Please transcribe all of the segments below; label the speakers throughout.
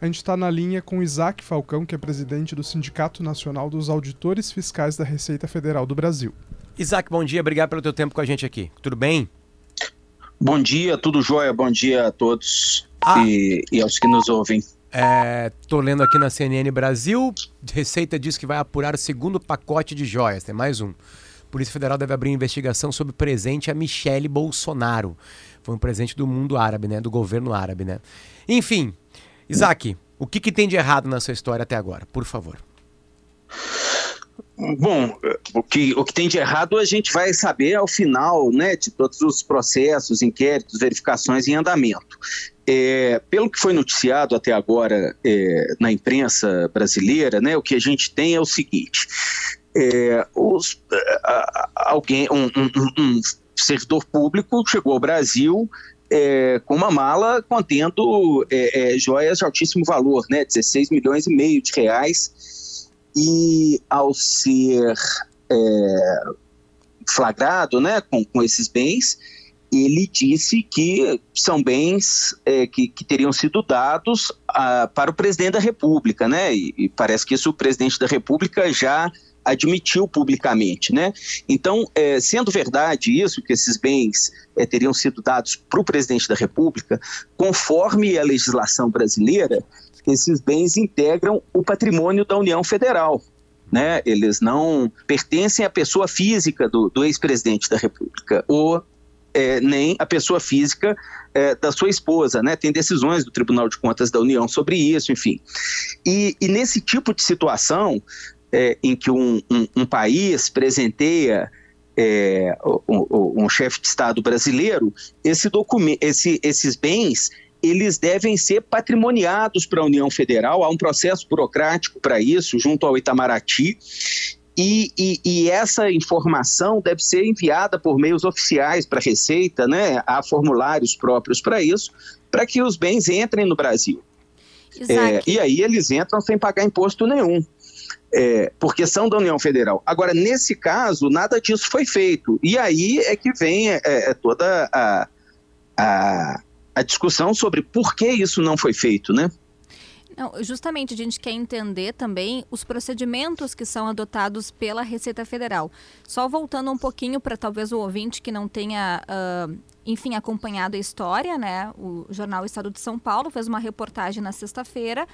Speaker 1: A gente está na linha com Isaac Falcão, que é presidente do Sindicato Nacional dos Auditores Fiscais da Receita Federal do Brasil.
Speaker 2: Isaac, bom dia, obrigado pelo teu tempo com a gente aqui. Tudo bem?
Speaker 3: Bom dia, tudo jóia, bom dia a todos ah. e, e aos que nos ouvem.
Speaker 2: É, tô lendo aqui na CNN Brasil, Receita diz que vai apurar o segundo pacote de joias, tem mais um. Polícia Federal deve abrir investigação sobre o presente a Michele Bolsonaro. Foi um presente do mundo árabe, né? Do governo árabe, né? Enfim, Isaac, o que, que tem de errado na sua história até agora? Por favor.
Speaker 3: Bom, o que, o que tem de errado a gente vai saber ao final né, de todos os processos, inquéritos, verificações em andamento. É, pelo que foi noticiado até agora é, na imprensa brasileira, né, o que a gente tem é o seguinte: é, os, alguém, um, um, um, servidor público chegou ao Brasil é, com uma mala contendo é, é, joias de altíssimo valor, né, 16 milhões e meio de reais, e ao ser é, flagrado né, com, com esses bens, ele disse que são bens é, que, que, teriam sido dados a, para o presidente da República, né? E, e, parece que isso o presidente da República já admitiu publicamente, né? Então, é, sendo verdade isso, que esses bens é, teriam sido dados para o presidente da República, conforme a legislação brasileira, esses bens integram o patrimônio da União Federal. Né? Eles não pertencem à pessoa física do, do ex-presidente da República ou é, nem a pessoa física é, da sua esposa, né? Tem decisões do Tribunal de Contas da União sobre isso, enfim. E, e nesse tipo de situação é, em que um, um, um país presenteia é, um, um chefe de Estado brasileiro, esse documento, esse, esses bens eles devem ser patrimoniados para a União Federal. Há um processo burocrático para isso, junto ao Itamaraty, e, e, e, essa informação deve ser enviada por meios oficiais para a Receita, né? Há formulários próprios para isso, para que os bens entrem no Brasil. É, e aí eles entram sem pagar imposto nenhum. É, porque são da União Federal. Agora, nesse caso, nada disso foi feito. E aí é que vem é, é toda a, a, a discussão sobre por que isso não foi feito, né?
Speaker 4: Não, justamente a gente quer entender também os procedimentos que são adotados pela Receita Federal. Só voltando um pouquinho para talvez o ouvinte que não tenha, uh, enfim, acompanhado a história, né? O jornal Estado de São Paulo fez uma reportagem na sexta-feira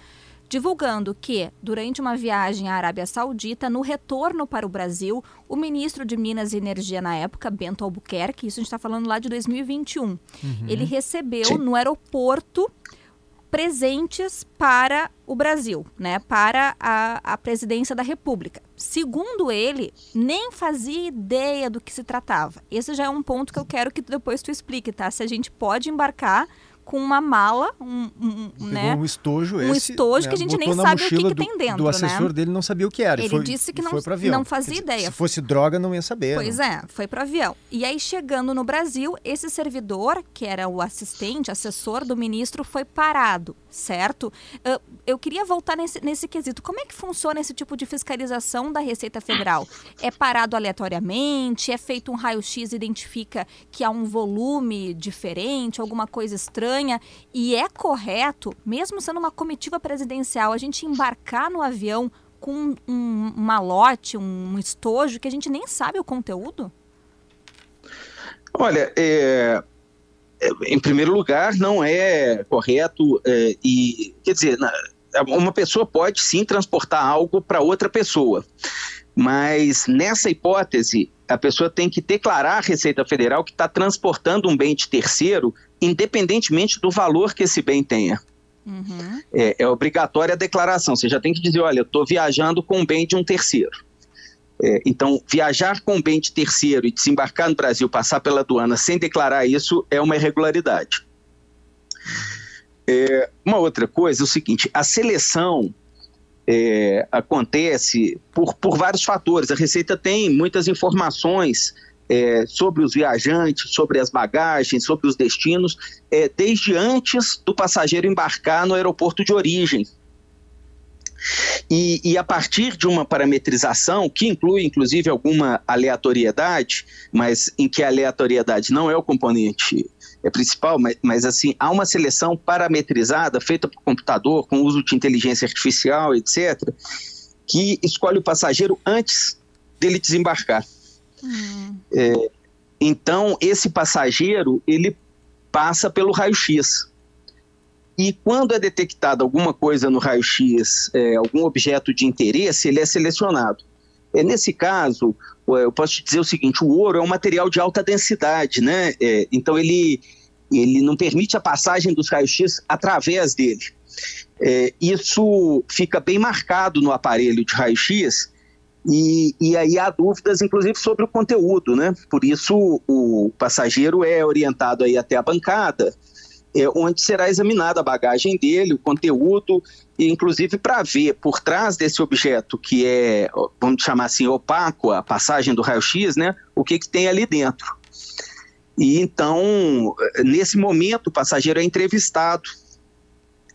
Speaker 4: divulgando que, durante uma viagem à Arábia Saudita, no retorno para o Brasil, o ministro de Minas e Energia na época, Bento Albuquerque, isso a gente está falando lá de 2021, uhum. ele recebeu Sim. no aeroporto presentes para o Brasil, né, para a, a presidência da República. Segundo ele, nem fazia ideia do que se tratava. Esse já é um ponto que eu quero que depois tu explique, tá? Se a gente pode embarcar com uma mala, um, um, né?
Speaker 2: um estojo,
Speaker 4: um
Speaker 2: esse,
Speaker 4: estojo né? que a gente nem sabe o que, que, tem dentro,
Speaker 2: do assessor
Speaker 4: né?
Speaker 2: dele não sabia o que era.
Speaker 4: Ele
Speaker 2: foi,
Speaker 4: disse que não,
Speaker 2: foi
Speaker 4: não fazia dizer, ideia.
Speaker 2: Se fosse droga, não ia saber.
Speaker 4: Pois
Speaker 2: não.
Speaker 4: é, foi para avião. E aí, chegando no Brasil, esse servidor, que era o assistente, assessor do ministro, foi parado, certo? Uh, eu queria voltar nesse, nesse quesito. Como é que funciona esse tipo de fiscalização da Receita Federal? É parado aleatoriamente? É feito um raio-x e identifica que há um volume diferente, alguma coisa estranha? E é correto, mesmo sendo uma comitiva presidencial, a gente embarcar no avião com um, um malote, um estojo que a gente nem sabe o conteúdo?
Speaker 3: Olha, é, em primeiro lugar, não é correto é, e, quer dizer, uma pessoa pode sim transportar algo para outra pessoa, mas nessa hipótese, a pessoa tem que declarar à Receita Federal que está transportando um bem de terceiro, independentemente do valor que esse bem tenha. Uhum. É, é, obrigatória a declaração. Você já tem que dizer: olha, eu estou viajando com um bem de um terceiro. É, então, viajar com bem de terceiro e desembarcar no Brasil, passar pela aduana sem declarar isso, é uma irregularidade. É, uma outra coisa é o seguinte: a seleção é, acontece por, por vários fatores. A Receita tem muitas informações é, sobre os viajantes, sobre as bagagens, sobre os destinos, é, desde antes do passageiro embarcar no aeroporto de origem. E, e, a partir de uma parametrização, que inclui inclusive alguma aleatoriedade, mas em que a aleatoriedade não é o componente é principal, mas, mas assim, há uma seleção parametrizada, feita por computador, com uso de inteligência artificial, etc., que escolhe o passageiro antes dele desembarcar. Hum. É, então, esse passageiro, ele passa pelo raio-x. E quando é detectada alguma coisa no raio-x, é, algum objeto de interesse, ele é selecionado. É, nesse caso, eu posso te dizer o seguinte: o ouro é um material de alta densidade, né? É, então ele, ele não permite a passagem dos raios-x através dele. É, isso fica bem marcado no aparelho de raio-x e, e, aí há dúvidas, inclusive, sobre o conteúdo, né? Por isso o passageiro é orientado aí até a bancada, é, onde será examinada a bagagem dele, o conteúdo, e inclusive para ver por trás desse objeto que é, vamos chamar assim, opaco, a passagem do raio-x, né? O que, que tem ali dentro. E então, nesse momento, o passageiro é entrevistado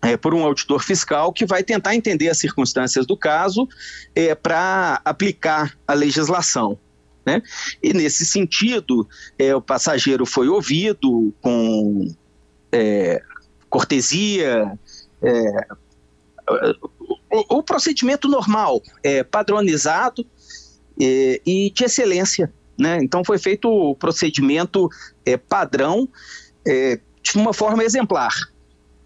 Speaker 3: é, por um auditor fiscal que vai tentar entender as circunstâncias do caso é, para aplicar a legislação. Né? E nesse sentido, é, o passageiro foi ouvido com é, cortesia, é, o, o, procedimento normal, é, padronizado é, e de excelência. Né? Então foi feito o procedimento padrão de uma forma exemplar.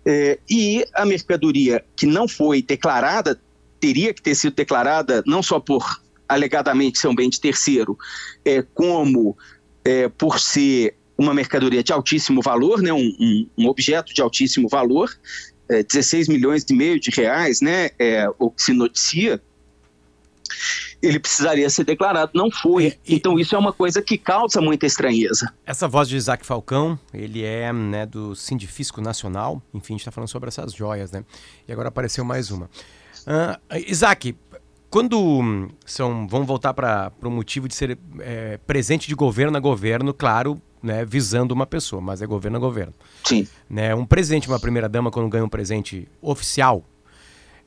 Speaker 3: É, e a mercadoria que não foi declarada, teria que ter sido declarada não só por alegadamente ser um bem de terceiro, é, como é, por ser uma mercadoria de altíssimo valor, né, um, um, um objeto de altíssimo valor, é, 16 milhões e meio de reais, né, é, o que se noticia, ele precisaria ser declarado, não foi. É, e, então isso é uma coisa que causa muita estranheza.
Speaker 2: Essa voz de Isaac Falcão, ele é né, do Sindifisco Nacional, enfim, a gente está falando sobre essas joias, né? E agora apareceu mais uma. Uh, Isaac, quando são, vamos voltar para o motivo de ser é, presente de governo a governo, claro, né, visando uma pessoa, mas é governo a governo.
Speaker 3: Sim.
Speaker 2: Né, um presente, uma primeira dama, quando ganha um presente oficial,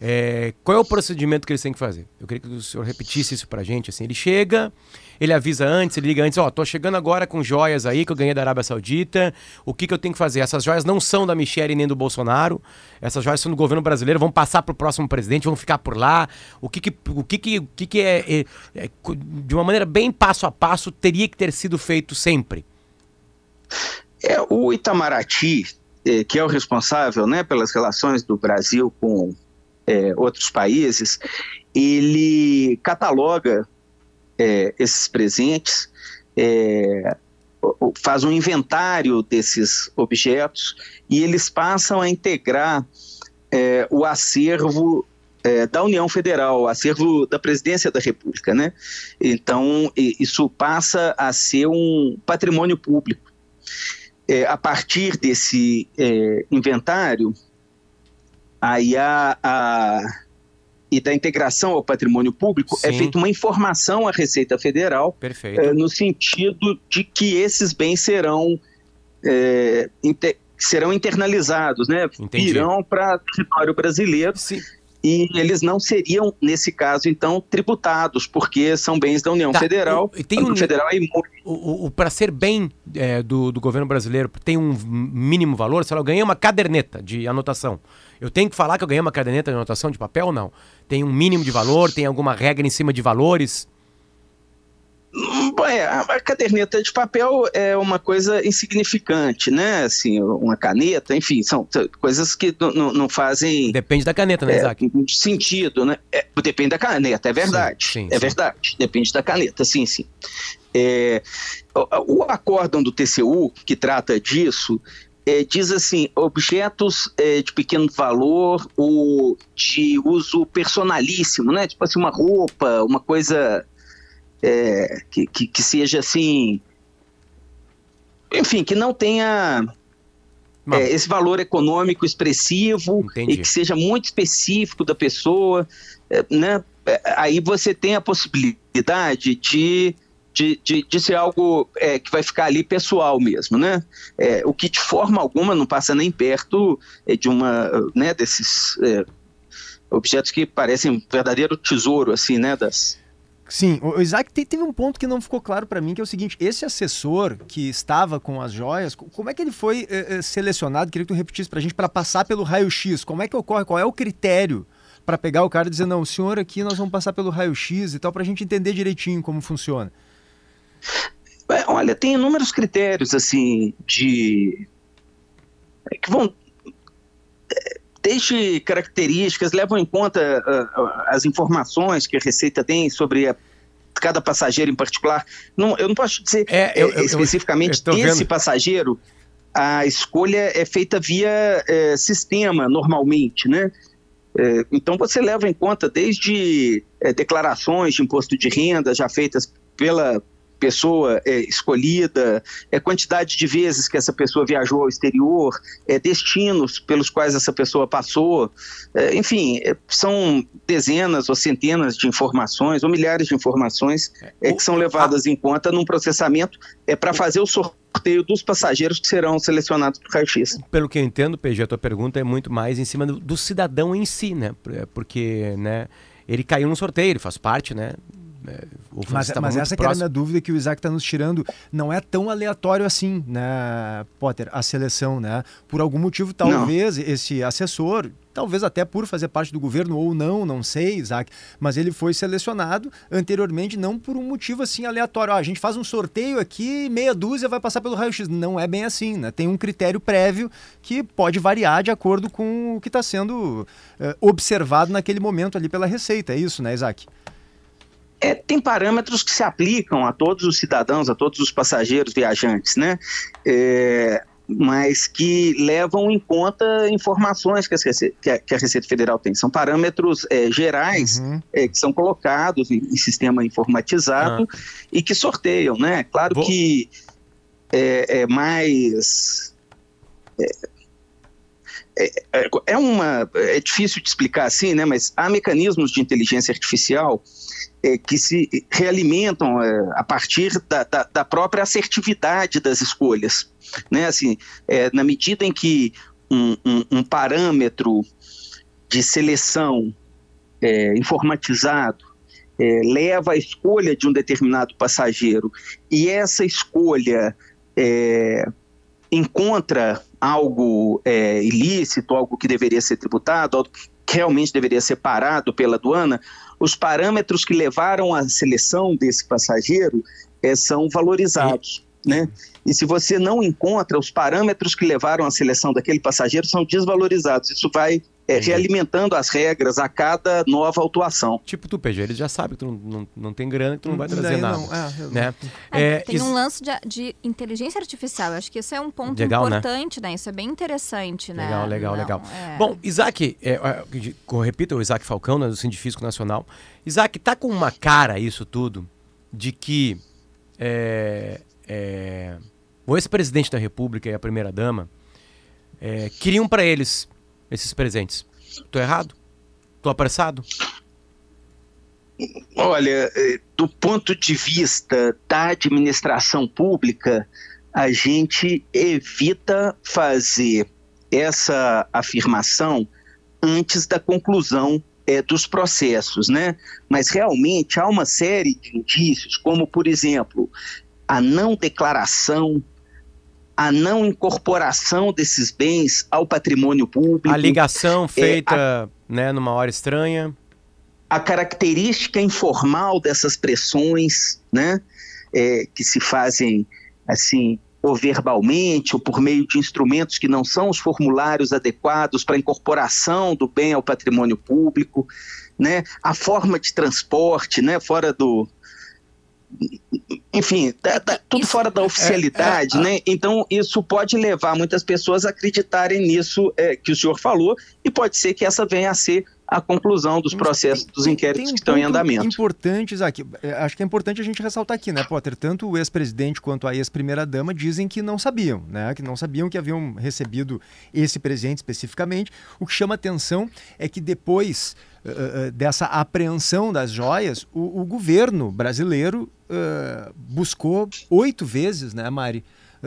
Speaker 2: é, qual é o procedimento que eles têm que fazer? Eu queria que o senhor repetisse isso pra gente. Assim, ele chega, ele avisa antes, ele liga antes, ó, oh, tô chegando agora com joias aí que eu ganhei da Arábia Saudita. O que, que eu tenho que fazer? Essas joias não são da Michelle nem do Bolsonaro. Essas joias são do governo brasileiro, vão passar pro próximo presidente, vão ficar por lá. O que que, o que, que, o que, que é, é, é de uma maneira bem passo a passo, teria que ter sido feito sempre?
Speaker 3: É, o Itamaraty, é, que é o responsável né, pelas relações do Brasil com é, outros países, ele cataloga é, esses presentes, faz um inventário desses objetos e eles passam a integrar o acervo da União Federal, acervo da Presidência da República, né? Então isso passa a ser um patrimônio público. É, a partir desse inventário, aí a, a, e da integração ao patrimônio público, é Sim. é feita uma informação à Receita Federal é, no sentido de que esses bens serão, é, inter, serão internalizados, né? Entendi. irão para o território brasileiro. Sim e eles não seriam, nesse caso, então, tributados, porque são bens da União tá, Federal.
Speaker 2: E tem um, federal é o, o Para ser bem é, do, do governo brasileiro, tem um mínimo valor? Se eu ganhei uma caderneta de anotação, eu tenho que falar que eu ganhei uma caderneta de anotação de papel ou não? Tem um mínimo de valor? Tem alguma regra em cima de valores?
Speaker 3: É, a caderneta de papel é uma coisa insignificante, né? Assim, uma caneta, enfim, são coisas que não fazem.
Speaker 2: Depende da caneta, né, Isaac?
Speaker 3: É, sentido, né? É, depende da caneta, é verdade. Sim, sim, é sim. verdade. Depende da caneta, sim, sim. É, o, o acórdão do TCU, que trata disso, é, diz assim: objetos é, de pequeno valor ou de uso personalíssimo, né? Tipo assim, uma roupa, uma coisa é, que, que, que, seja assim. Enfim, que não tenha é, esse valor econômico expressivo Entendi. e que seja muito específico da pessoa, é, né? É, aí você tem a possibilidade de de, de, de ser algo é, que vai ficar ali pessoal mesmo, né? É, o que de forma alguma não passa nem perto é, de uma, né, desses é, objetos que parecem um verdadeiro tesouro, assim, né, das,
Speaker 5: Sim, o Isaac teve um ponto que não ficou claro para mim, que é o seguinte: esse assessor que estava com as joias, como é que ele foi eh, selecionado? Queria que tu repetisse para a gente para passar pelo raio-x. Como é que ocorre? Qual é o critério para pegar o cara e dizer, não, o senhor aqui nós vamos passar pelo raio-x e tal, para a gente entender direitinho como funciona?
Speaker 3: Olha, tem inúmeros critérios, assim, de. que vão. Desde características, levam em conta uh, as informações que a Receita tem sobre a, cada passageiro em particular. Não, eu não posso dizer é, eu, eu, especificamente eu, desse passageiro, a escolha é feita via é, sistema, normalmente, né? É, então você leva em conta desde declarações de imposto de renda já feitas pela pessoa é, escolhida, é quantidade de vezes que essa pessoa viajou ao exterior, é, destinos pelos quais essa pessoa passou, é, enfim, é, são dezenas ou centenas de informações ou milhares de informações é, que são levadas em conta num processamento é para fazer o sorteio dos passageiros que serão selecionados para o raio-x.
Speaker 2: Pelo que eu entendo, PG, a tua pergunta é muito mais em cima do, do cidadão em si, né? Porque, né? Ele caiu no sorteio, ele faz parte, né?
Speaker 5: É, mas, mas essa que era a minha dúvida que o Isaac está nos tirando. Não é tão aleatório assim, né, Potter, a seleção, né? Por algum motivo, talvez não. esse assessor, talvez até por fazer parte do governo ou não, não sei, Isaac, mas ele foi selecionado anteriormente não por um motivo assim aleatório. Ah, a gente faz um sorteio aqui, meia dúzia vai passar pelo raio-x. Não é bem assim, né? Tem um critério prévio que pode variar de acordo com o que está sendo uh, observado naquele momento ali pela Receita. É isso, né, Isaac?
Speaker 3: É, tem parâmetros que se aplicam a todos os cidadãos, a todos os passageiros viajantes, né? É, mas que levam em conta informações que, que, a, que a, Receita Federal tem. São parâmetros é, gerais uhum. é, que são colocados em, em sistema informatizado uhum. e que sorteiam, né? Claro Vou... que é, é mais é, é, é, uma é difícil de explicar assim, né? Mas há mecanismos de inteligência artificial é, que se realimentam é, a partir da, da, da, própria assertividade das escolhas. Né? Assim, é, na medida em que um, um, um parâmetro de seleção é, informatizado é, leva à escolha de um determinado passageiro e essa escolha é, encontra algo ilícito, algo que deveria ser tributado, algo que realmente deveria ser parado pela aduana, os parâmetros que levaram à seleção desse passageiro é, são valorizados. Né? E se você não encontra os parâmetros que levaram à seleção daquele passageiro, são desvalorizados. Isso vai é, realimentando as regras a cada nova autuação.
Speaker 2: Tipo tu, PG, ele já sabe que tu não, não, não tem grana, que tu não vai trazer Daí nada. Não, é, né?
Speaker 4: É, é, tem um lance de, de, inteligência artificial. Eu acho que esse é um ponto legal, né? importante, né? né? Isso é bem interessante, né?
Speaker 2: Legal, legal, legal. É. Bom, Isaac, é, é, repita o Isaac Falcão, né, do Científico Nacional. Isaac, tá com uma cara isso tudo de que é, é, o ex-presidente da República e a primeira-dama é, queriam para eles esses presentes. Tô errado? Tô apressado?
Speaker 3: Olha, é, do ponto de vista da administração pública, a gente evita fazer essa afirmação antes da conclusão é, dos processos, né? Mas realmente há uma série de indícios, como por exemplo a não declaração a não incorporação desses bens ao patrimônio público.
Speaker 2: A ligação feita é, a, né, numa hora estranha.
Speaker 3: A característica informal dessas pressões, né, é, que se fazem assim ou verbalmente ou por meio de instrumentos que não são os formulários adequados para incorporação do bem ao patrimônio público, né? A forma de transporte, né? Fora do, enfim, tá, tá tudo isso, fora da oficialidade, é, é, né? Então isso pode levar muitas pessoas a acreditarem nisso é, que o senhor falou e pode ser que essa venha a ser a conclusão dos processos, tem, dos inquéritos um que estão em andamento.
Speaker 5: Importante, Isaac, é, acho que é importante a gente ressaltar aqui, né, Potter? Tanto o ex-presidente quanto a ex-primeira-dama dizem que não sabiam, né? Que não sabiam que haviam recebido esse presente especificamente. O que chama atenção é que depois uh, dessa apreensão das joias, o, o governo brasileiro uh, buscou oito vezes, né, Mari,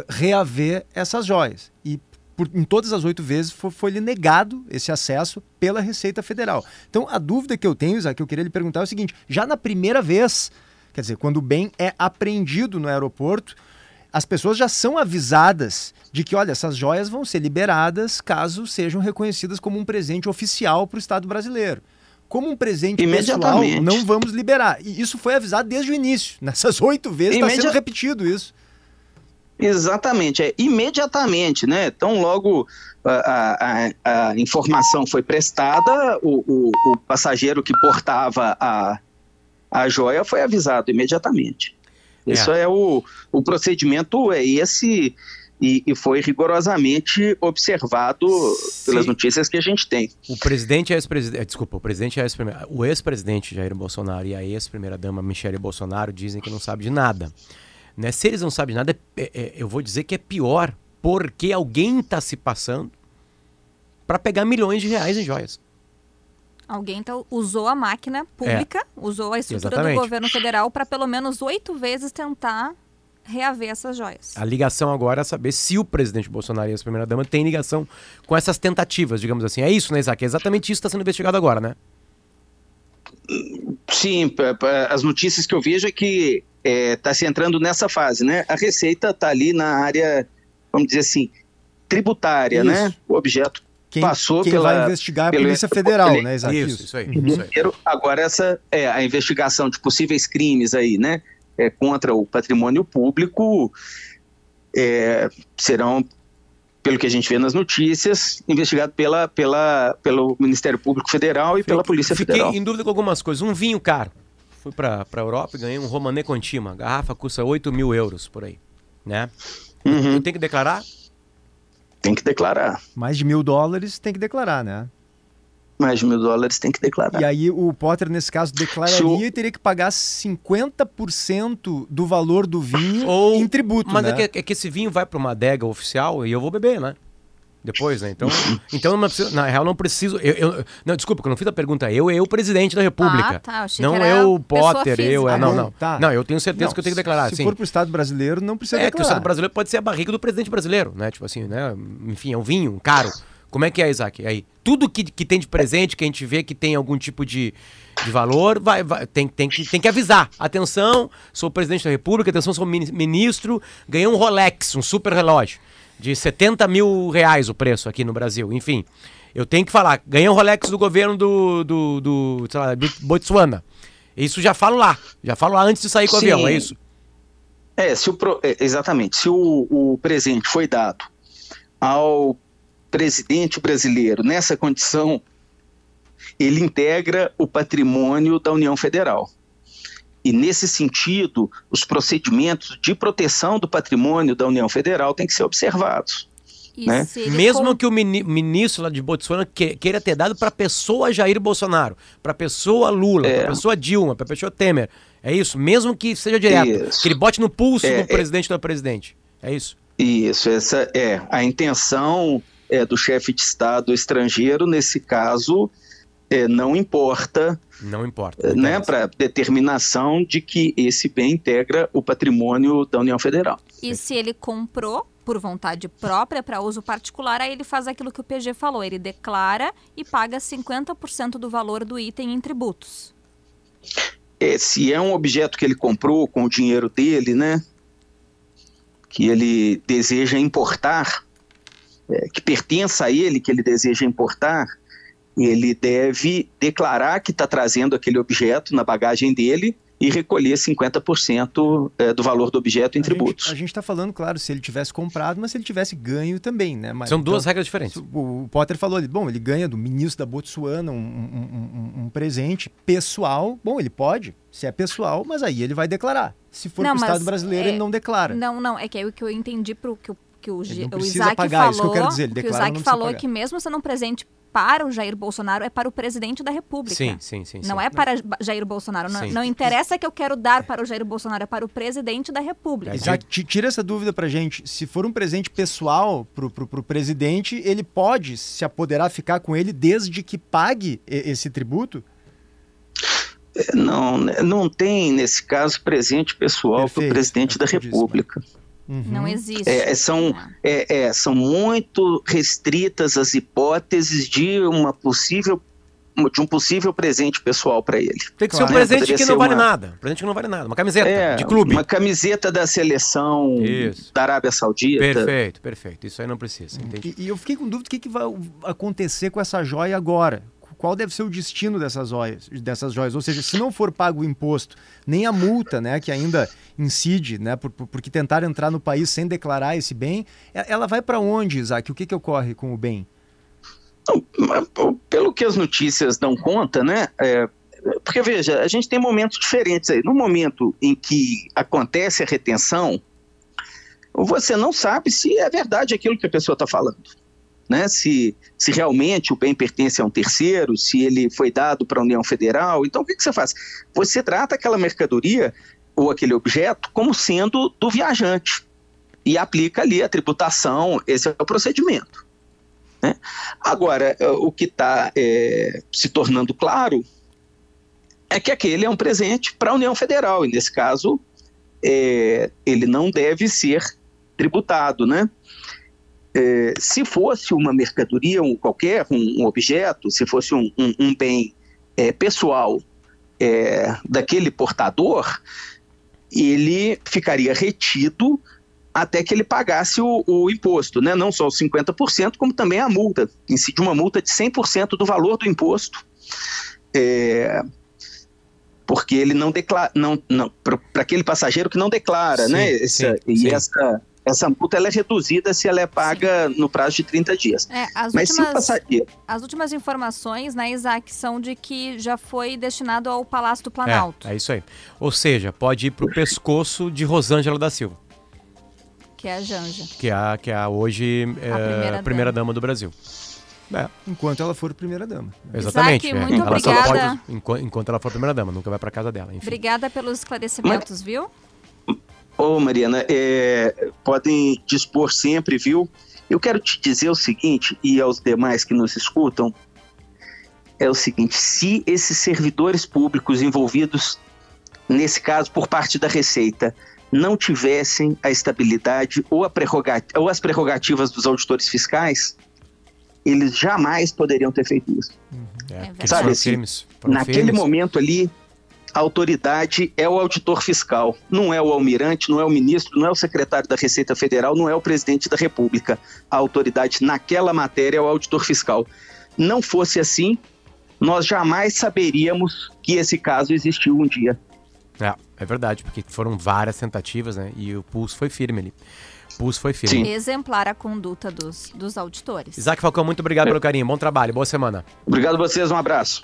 Speaker 5: reaver essas joias. E por, em todas as oito vezes foi, foi lhe negado esse acesso pela Receita Federal. Então, a dúvida que eu tenho, Isaac, que eu queria lhe perguntar é o seguinte: já na primeira vez, quer dizer, quando o bem é apreendido no aeroporto, as pessoas já são avisadas de que, olha, essas joias vão ser liberadas caso sejam reconhecidas como um presente oficial para o Estado brasileiro. Como um presente pessoal, não vamos liberar. E isso foi avisado desde o início. Nessas oito vezes está sendo repetido isso.
Speaker 3: Exatamente, é imediatamente, né? Então, logo a, a, a informação foi prestada, o, o, o, passageiro que portava a, a joia foi avisado imediatamente. É. Isso é o, o procedimento, é esse, e, e, foi rigorosamente observado Sim. pelas notícias que a gente tem.
Speaker 2: O presidente ex-presidente, desculpa, o presidente ex o ex-presidente Jair Bolsonaro e a ex-primeira-dama Michele Bolsonaro dizem que não sabe de nada. Né? Se eles não sabem de nada, é, é, eu vou dizer que é pior, porque alguém está se passando para pegar milhões de reais em joias.
Speaker 4: Alguém então usou a máquina pública, é. usou a estrutura Exatamente. do governo federal para pelo menos oito vezes tentar reaver essas joias.
Speaker 2: A ligação agora é saber se o presidente Bolsonaro e a primeira-dama têm ligação com essas tentativas, digamos assim. É isso, né, Isaac? É exatamente isso que está sendo investigado agora, né?
Speaker 3: Sim, as notícias que eu vejo é que está é, tá se entrando nessa fase, né? A Receita está ali na área, vamos dizer assim, tributária, né? isso. né? O objeto quem, passou
Speaker 5: quem
Speaker 3: pela...
Speaker 5: vai investigar a Polícia Federal, né,
Speaker 2: Isaac? Isso, isso aí. Uhum. Isso aí.
Speaker 3: Agora, essa é a investigação de possíveis crimes aí, né? É, contra o patrimônio público é, serão pelo que a gente vê nas notícias, investigado pela, pela, pelo Ministério Público Federal e pela Polícia
Speaker 2: Fiquei
Speaker 3: Federal.
Speaker 2: em dúvida com algumas coisas. Um vinho caro. Fui para a Europa e ganhei um Romanée Contima. A garrafa custa 8 mil euros por aí. Né? Uhum. Eu tenho que declarar?
Speaker 3: Tem que declarar.
Speaker 5: Mais de mil dólares tem que declarar, né?
Speaker 3: Mais de mil dólares tem que declarar.
Speaker 5: E aí o Potter, nesse caso, declararia o... e teria que pagar 50% do valor do vinho Ou... em tributo,
Speaker 2: Mas
Speaker 5: é
Speaker 2: né? é, que, é que esse vinho vai para uma adega oficial e eu vou beber, né? Depois, né? Então, então não preciso, na real, não preciso. Eu, eu, não, desculpa, que eu não fiz a pergunta. Eu, eu, presidente da República. Ah, tá. Não eu, Potter, eu. É, não, não. Tá. Não, eu tenho certeza não, que eu tenho que declarar.
Speaker 5: Se
Speaker 2: assim.
Speaker 5: for pro Estado brasileiro, não precisa
Speaker 2: é,
Speaker 5: declarar.
Speaker 2: É que o Estado brasileiro pode ser a barriga do presidente brasileiro, né? Tipo assim, né? Enfim, é um vinho, caro. Como é que é, Isaac? Aí, tudo que, que tem de presente, que a gente vê que tem algum tipo de, de valor, vai, vai, tem, tem, que, tem que avisar. Atenção, sou presidente da República, atenção, sou ministro, ganhei um Rolex, um super relógio de 70 mil reais o preço aqui no Brasil. Enfim, eu tenho que falar, ganhei um Rolex do governo do, do, do, lá, do Botsuana. Isso já falo lá, já falo lá antes de sair com o Sim. avião, é isso?
Speaker 3: É, se o, é, exatamente. Se o, o presente foi dado ao presidente brasileiro nessa condição, ele integra o patrimônio da União Federal. E, nesse sentido, os procedimentos de proteção do patrimônio da União Federal têm que ser observados. Né?
Speaker 2: Mesmo com... que o ministro lá de Botsuana queira ter dado para a pessoa Jair Bolsonaro, para a pessoa Lula, é. para a pessoa Dilma, para a pessoa Temer. É isso? Mesmo que seja direto. Isso. Que ele bote no pulso é, do é. presidente é... ou da presidente. É isso?
Speaker 3: Isso, essa é a intenção é, do chefe de Estado estrangeiro, nesse caso, é, não importa.
Speaker 2: Não importa.
Speaker 3: Não né, para determinação de que esse bem integra o patrimônio da União Federal.
Speaker 4: E se ele comprou por vontade própria para uso particular, aí ele faz aquilo que o PG falou, ele declara e paga 50% do valor do item em tributos.
Speaker 3: É, se é um objeto que ele comprou com o dinheiro dele, né, que ele deseja importar, é, que pertença a ele, que ele deseja importar, ele deve declarar que está trazendo aquele objeto na bagagem dele e recolher 50% é, do valor do objeto em
Speaker 5: a
Speaker 3: tributos.
Speaker 5: Gente, a gente está falando, claro, se ele tivesse comprado, mas se ele tivesse ganho também, né? Mas,
Speaker 2: São então, duas regras diferentes.
Speaker 5: O, Potter falou ali, bom, ele ganha do ministro da Botsuana um, um, um, um, presente pessoal. Bom, ele pode, se é pessoal, mas aí ele vai declarar. Se for para o Estado brasileiro, é, ele não declara.
Speaker 4: Não, não, é que é o que eu entendi pro que o que o, o Isaac pagar, falou, isso que eu quero dizer. Ele declara, o Isaac falou que mesmo sendo um presente para o Jair Bolsonaro é para o presidente da República.
Speaker 2: Sim, sim, sim.
Speaker 4: Não sim. é para Jair Bolsonaro. Não, não, interessa que eu quero dar para o Jair Bolsonaro, é para o presidente da República.
Speaker 5: Exato. Tira essa dúvida para gente. Se for um presente pessoal para o presidente, ele pode se apoderar, ficar com ele desde que pague esse tributo?
Speaker 3: É, não, não tem, nesse caso, presente pessoal para o presidente da República.
Speaker 4: Uhum. Não existe.
Speaker 3: É, são, é, é, são muito restritas as hipóteses de uma possível de um possível presente pessoal para ele.
Speaker 2: Tem que ser um presente que não vale uma... nada. presente que não vale nada. Uma camiseta é, de clube.
Speaker 3: Uma camiseta da seleção Isso. da Arábia Saudita.
Speaker 2: Perfeito, perfeito. Isso aí não precisa.
Speaker 5: E, e, eu fiquei com dúvida do que, que vai acontecer com essa joia agora. Qual deve ser o destino dessas joias, dessas joias? Ou seja, se não for pago o imposto, nem a multa, né, que ainda incide, né, por, por, porque tentar entrar no país sem declarar esse bem, ela vai para onde, Isaac? O que, que ocorre com o bem?
Speaker 3: pelo que as notícias dão conta, né? É, porque veja, a gente tem momentos diferentes aí. No momento em que acontece a retenção, você não sabe se é verdade aquilo que a pessoa está falando. Né? Se, se realmente o bem pertence a um terceiro, se ele foi dado para a União Federal. Então, o que, que você faz? Você trata aquela mercadoria ou aquele objeto como sendo do viajante e aplica ali a tributação, esse é o procedimento. Né? Agora, é, o que está é, se tornando claro é que aquele é um presente para a União Federal, e nesse caso, é, ele não deve ser tributado. Né? É, se fosse uma mercadoria, um, qualquer um, um, objeto, se fosse um, um, um bem é, pessoal é, daquele portador, ele ficaria retido até que ele pagasse o, o, imposto, né? não só os 50%, como também a multa, incide uma multa de 100% do valor do imposto, é, porque ele não declara, não, não, para aquele passageiro que não declara, sim, né? Essa, sim, e sim. essa essa multa ela é reduzida se ela é paga Sim. no prazo de 30 dias.
Speaker 4: É, as, Mas últimas, passageiro... as últimas informações, né, Isaac, são de que já foi destinado ao Palácio do Planalto.
Speaker 2: É, é isso aí. Ou seja, pode ir para o pescoço de Rosângela da Silva.
Speaker 4: Que é a Janja.
Speaker 2: Que é a, que é a hoje é, a primeira, primeira dama. dama. do Brasil.
Speaker 5: É. Enquanto ela for primeira dama.
Speaker 2: Exatamente.
Speaker 4: Isaac, é. muito ela obrigada.
Speaker 2: Pode, enquanto, enquanto ela for primeira dama, nunca vai para casa dela. Enfim.
Speaker 4: Obrigada pelos esclarecimentos, Mas, viu?
Speaker 3: Ô, Mariana, é, podem dispor sempre, viu? Eu quero te dizer o seguinte, e aos demais que nos escutam, é o seguinte: se esses servidores públicos envolvidos, nesse caso por parte da Receita, não tivessem a estabilidade ou, a ou as prerrogativas dos auditores fiscais, eles jamais poderiam ter feito isso.
Speaker 2: Uhum. É, Sabe assim,
Speaker 3: naquele momento ali, a autoridade é o auditor fiscal, não é o almirante, não é o ministro, não é o secretário da Receita Federal, não é o presidente da República. A autoridade naquela matéria é o auditor fiscal. Não fosse assim, nós jamais saberíamos que esse caso existiu um dia.
Speaker 2: É, é verdade, porque foram várias tentativas, né? E o pulso foi firme ali. O pulso foi firme.
Speaker 4: Sim. Exemplar a conduta dos, dos auditores.
Speaker 2: Isaac Falcão, muito obrigado pelo carinho. Bom trabalho, boa semana.
Speaker 3: Obrigado a vocês, um abraço.